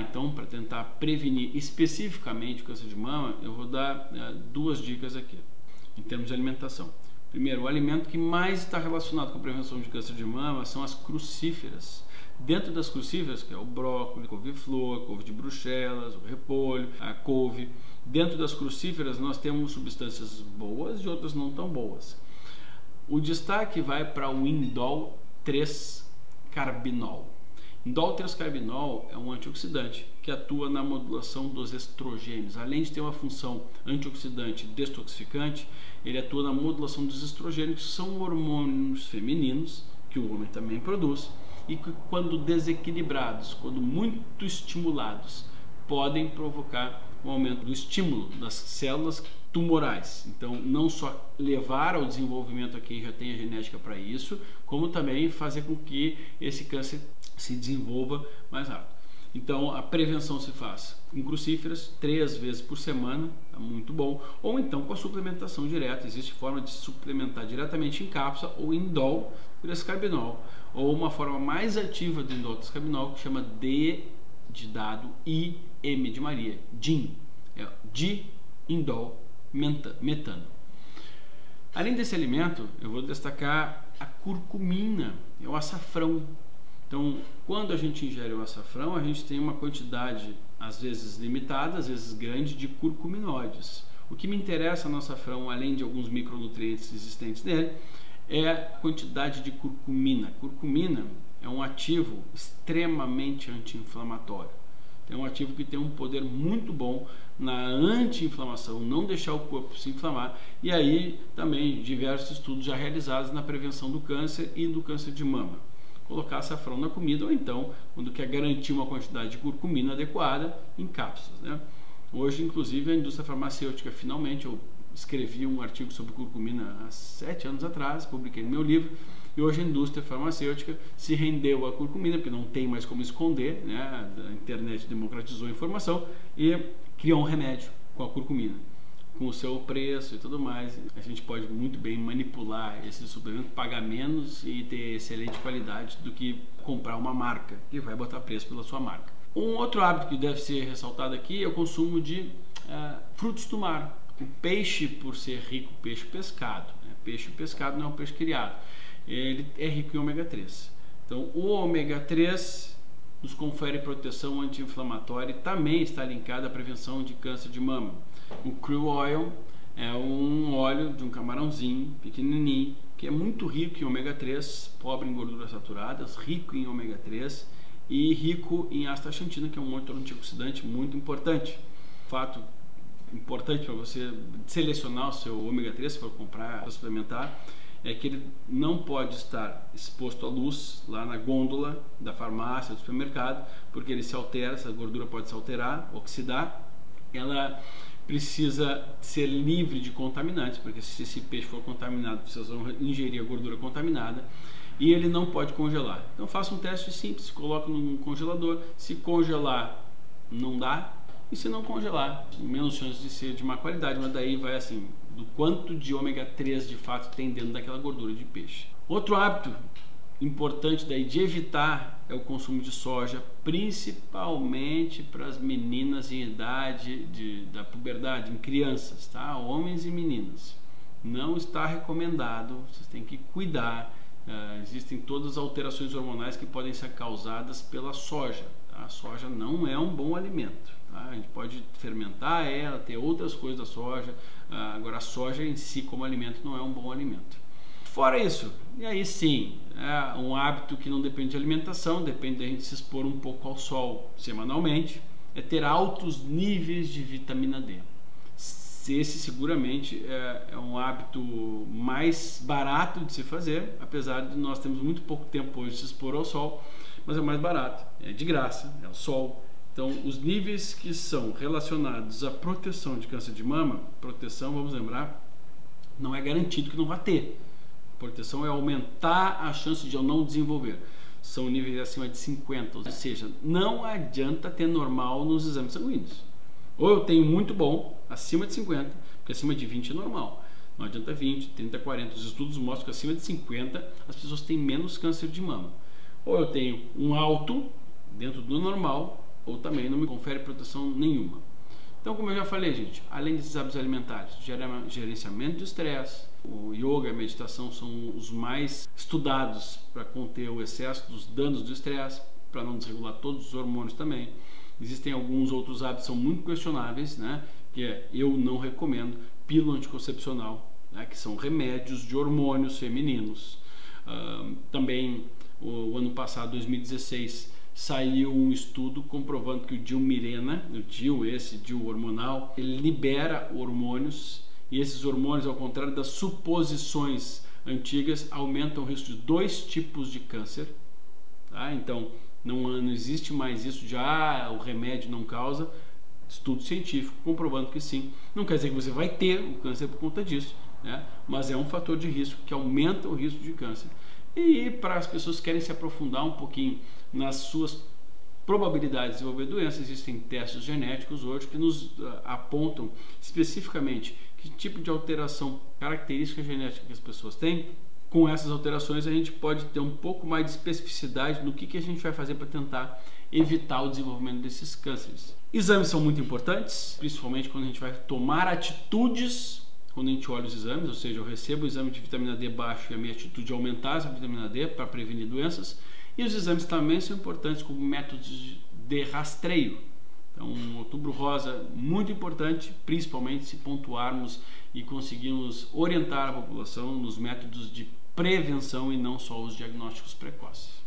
então, para tentar prevenir especificamente o câncer de mama, eu vou dar uh, duas dicas aqui, em termos de alimentação. Primeiro, o alimento que mais está relacionado com a prevenção de câncer de mama são as crucíferas. Dentro das crucíferas, que é o brócolis, couve-flor, couve de bruxelas, o repolho, a couve. Dentro das crucíferas nós temos substâncias boas e outras não tão boas. O destaque vai para o indol 3-carbinol. Indol 3-carbinol é um antioxidante que atua na modulação dos estrogênios. Além de ter uma função antioxidante detoxificante, ele atua na modulação dos estrogênios, que são hormônios femininos que o homem também produz e que, quando desequilibrados, quando muito estimulados, podem provocar um aumento do estímulo das células tumorais. Então, não só levar ao desenvolvimento a quem já tem a genética para isso, como também fazer com que esse câncer se desenvolva mais rápido. Então, a prevenção se faz com crucíferas três vezes por semana, é muito bom, ou então com a suplementação direta. Existe forma de suplementar diretamente em cápsula ou em DOL, carbinol, ou uma forma mais ativa do indol carbinol que chama D de dado I M de Maria, DIN, é di indol metano. Além desse alimento, eu vou destacar a curcumina, é o açafrão. Então, quando a gente ingere o açafrão, a gente tem uma quantidade, às vezes limitada, às vezes grande, de curcuminóides. O que me interessa no açafrão, além de alguns micronutrientes existentes nele, é a quantidade de curcumina. Curcumina é um ativo extremamente anti-inflamatório. É um ativo que tem um poder muito bom na anti-inflamação, não deixar o corpo se inflamar. E aí também diversos estudos já realizados na prevenção do câncer e do câncer de mama. Colocar açafrão na comida ou então, quando quer garantir uma quantidade de curcumina adequada, em cápsulas. Né? Hoje, inclusive, a indústria farmacêutica finalmente, eu escrevi um artigo sobre curcumina há sete anos atrás, publiquei no meu livro, e hoje a indústria farmacêutica se rendeu à curcumina, porque não tem mais como esconder, né? a internet democratizou a informação, e criou um remédio com a curcumina. Com o seu preço e tudo mais, a gente pode muito bem manipular esse suplemento, pagar menos e ter excelente qualidade do que comprar uma marca que vai botar preço pela sua marca. Um outro hábito que deve ser ressaltado aqui é o consumo de uh, frutos do mar. O peixe, por ser rico, peixe pescado, né? peixe pescado não é um peixe criado ele é rico em ômega 3. Então, o ômega 3 nos confere proteção anti-inflamatória e também está linkado à prevenção de câncer de mama. O crude oil é um óleo de um camarãozinho pequenininho que é muito rico em ômega 3, pobre em gorduras saturadas, rico em ômega 3 e rico em astaxantina, que é um outro antioxidante muito importante. Fato importante para você selecionar o seu ômega 3 se for comprar, suplementar, é que ele não pode estar exposto à luz lá na gôndola da farmácia, do supermercado, porque ele se altera, essa gordura pode se alterar, oxidar. Ela precisa ser livre de contaminantes, porque se esse peixe for contaminado, vocês vão ingerir a gordura contaminada e ele não pode congelar. Então faça um teste simples, coloque no congelador. Se congelar, não dá. E se não congelar, menos chance de ser de má qualidade, mas daí vai assim, do quanto de ômega 3 de fato tem dentro daquela gordura de peixe. Outro hábito importante daí de evitar é o consumo de soja, principalmente para as meninas em idade de, da puberdade, em crianças, tá? Homens e meninas. Não está recomendado, vocês têm que cuidar. Uh, existem todas as alterações hormonais que podem ser causadas pela soja. Tá? A soja não é um bom alimento. A gente pode fermentar ela, ter outras coisas da soja, ah, agora, a soja em si, como alimento, não é um bom alimento. Fora isso, e aí sim, é um hábito que não depende de alimentação, depende da gente se expor um pouco ao sol semanalmente, é ter altos níveis de vitamina D. Esse seguramente é, é, um hábito mais barato de se fazer, apesar de nós termos muito pouco tempo hoje de se expor ao sol, mas é mais barato, é de graça, é o sol, então, os níveis que são relacionados à proteção de câncer de mama, proteção, vamos lembrar, não é garantido que não vá ter. Proteção é aumentar a chance de eu não desenvolver. São níveis acima de 50, ou seja, não adianta ter normal nos exames sanguíneos. Ou eu tenho muito bom, acima de 50, porque acima de 20 é normal. Não adianta 20, 30, 40. Os estudos mostram que acima de 50 as pessoas têm menos câncer de mama. Ou eu tenho um alto dentro do normal, ou também não me confere proteção nenhuma. Então, como eu já falei, gente, além desses hábitos alimentares, gerenciamento de estresse, o yoga e a meditação são os mais estudados para conter o excesso dos danos do estresse, para não desregular todos os hormônios também. Existem alguns outros hábitos que são muito questionáveis, né? Que é, eu não recomendo pílula anticoncepcional, né? que são remédios de hormônios femininos. Uh, também o, o ano passado, 2016, saiu um estudo comprovando que o Dilmirena, o Dil, esse Dil hormonal, ele libera hormônios e esses hormônios, ao contrário das suposições antigas, aumentam o risco de dois tipos de câncer. Tá? Então, não, não existe mais isso de ah, o remédio não causa. Estudo científico comprovando que sim. Não quer dizer que você vai ter o câncer por conta disso, né? mas é um fator de risco que aumenta o risco de câncer. E para as pessoas que querem se aprofundar um pouquinho nas suas probabilidades de desenvolver doença, existem testes genéticos hoje que nos uh, apontam especificamente que tipo de alteração característica genética que as pessoas têm. Com essas alterações, a gente pode ter um pouco mais de especificidade no que, que a gente vai fazer para tentar evitar o desenvolvimento desses cânceres. Exames são muito importantes, principalmente quando a gente vai tomar atitudes quando a gente olha os exames, ou seja, eu recebo o exame de vitamina D baixo e a minha atitude é aumentar essa vitamina D para prevenir doenças. E os exames também são importantes como métodos de rastreio. Então, um outubro rosa muito importante, principalmente se pontuarmos e conseguirmos orientar a população nos métodos de prevenção e não só os diagnósticos precoces.